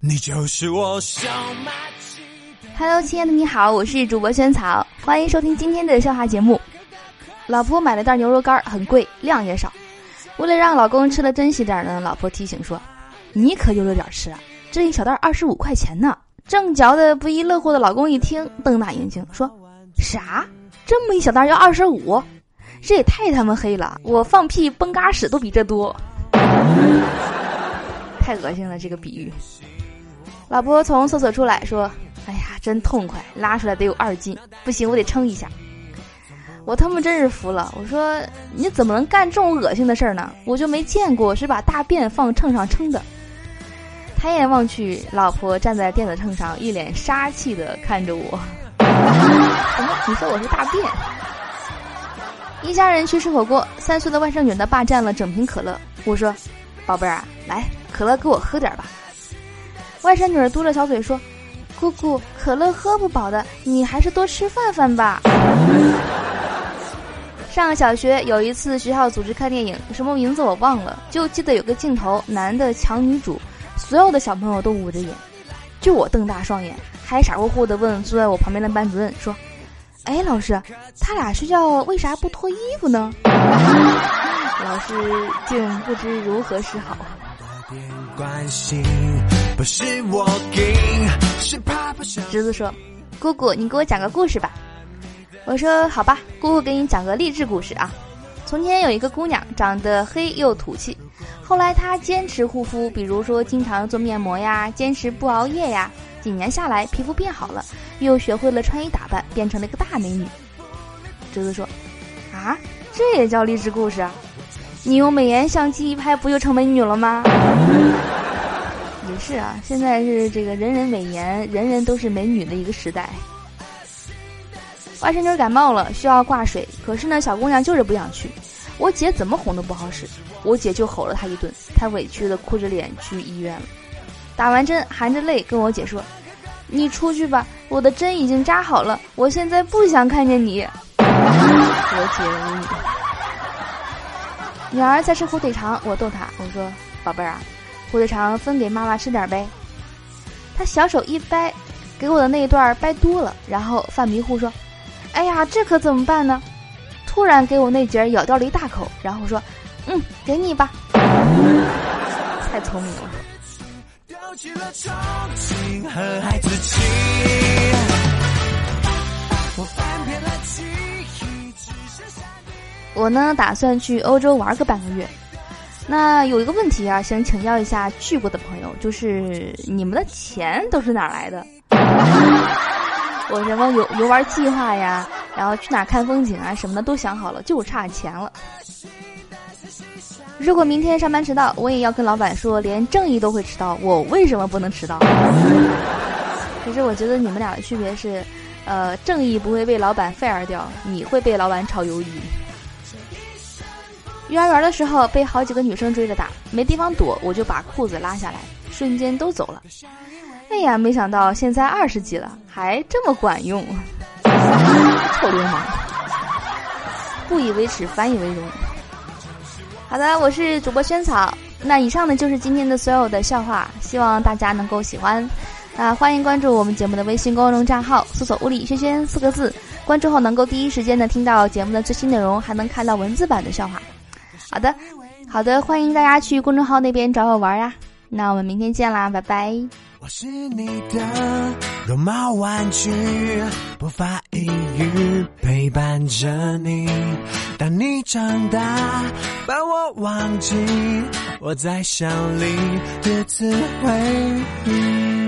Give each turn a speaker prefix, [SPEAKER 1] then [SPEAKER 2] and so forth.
[SPEAKER 1] 你就是我小马。
[SPEAKER 2] Hello，亲爱的你好，我是主播萱草，欢迎收听今天的笑话节目。老婆买了袋牛肉干，很贵，量也少。为了让老公吃的珍惜点呢，老婆提醒说：“你可悠着点吃啊，这一小袋二十五块钱呢。”正嚼的不亦乐乎的老公一听，瞪大眼睛说：“啥？这么一小袋要二十五？这也太他妈黑了！我放屁崩嘎屎都比这多，太恶心了！这个比喻。”老婆从厕所出来说。哎呀，真痛快！拉出来得有二斤，不行，我得称一下。我他妈真是服了！我说你怎么能干这种恶心的事儿呢？我就没见过是把大便放秤上称的。抬眼望去，老婆站在电子秤上，一脸杀气的看着我。什么？你说我是大便？一家人去吃火锅，三岁的外甥女的霸占了整瓶可乐。我说：“宝贝儿啊，来，可乐给我喝点吧。”外甥女儿嘟着小嘴说。姑姑，可乐喝不饱的，你还是多吃饭饭吧。上小学有一次，学校组织看电影，什么名字我忘了，就记得有个镜头，男的抢女主，所有的小朋友都捂着眼，就我瞪大双眼，还傻乎乎的问坐在我旁边的班主任说：“哎，老师，他俩睡觉为啥不脱衣服呢？”老师竟不知如何是好。侄子说：“姑姑，你给我讲个故事吧。”我说：“好吧，姑姑给你讲个励志故事啊。从前有一个姑娘，长得黑又土气，后来她坚持护肤，比如说经常做面膜呀，坚持不熬夜呀，几年下来皮肤变好了，又学会了穿衣打扮，变成了一个大美女。”侄子说：“啊，这也叫励志故事啊？你用美颜相机一拍，不就成美女了吗？”也是啊，现在是这个人人美颜，人人都是美女的一个时代。外甥女感冒了，需要挂水，可是呢，小姑娘就是不想去。我姐怎么哄都不好使，我姐就吼了她一顿，她委屈的哭着脸去医院了。打完针，含着泪跟我姐说：“你出去吧，我的针已经扎好了，我现在不想看见你。”我姐无语。女儿在吃火腿肠，我逗她，我说：“宝贝儿啊。”火腿肠分给妈妈吃点呗，他小手一掰，给我的那一段掰多了，然后犯迷糊说：“哎呀，这可怎么办呢？”突然给我那节咬掉了一大口，然后说：“嗯，给你吧。”太聪明了。我呢，打算去欧洲玩个半个月。那有一个问题啊，想请教一下去过的朋友，就是你们的钱都是哪来的？我什么游游玩计划呀，然后去哪看风景啊什么的都想好了，就差钱了。如果明天上班迟到，我也要跟老板说，连正义都会迟到，我为什么不能迟到？可是我觉得你们俩的区别是，呃，正义不会被老板 fire 掉，你会被老板炒鱿鱼。幼儿园的时候被好几个女生追着打，没地方躲，我就把裤子拉下来，瞬间都走了。哎呀，没想到现在二十级了，还这么管用，臭流氓！不以为耻，反以为荣。好的，我是主播萱草。那以上呢就是今天的所有的笑话，希望大家能够喜欢。那欢迎关注我们节目的微信公众账号，搜索“物理轩轩”四个字，关注后能够第一时间的听到节目的最新内容，还能看到文字版的笑话。好的，好的，欢迎大家去公众号那边找我玩呀。那我们明天见啦，拜拜。我是你的绒毛玩具，不发一语陪伴着你。当你长大，把我忘记，我在想里独自回忆。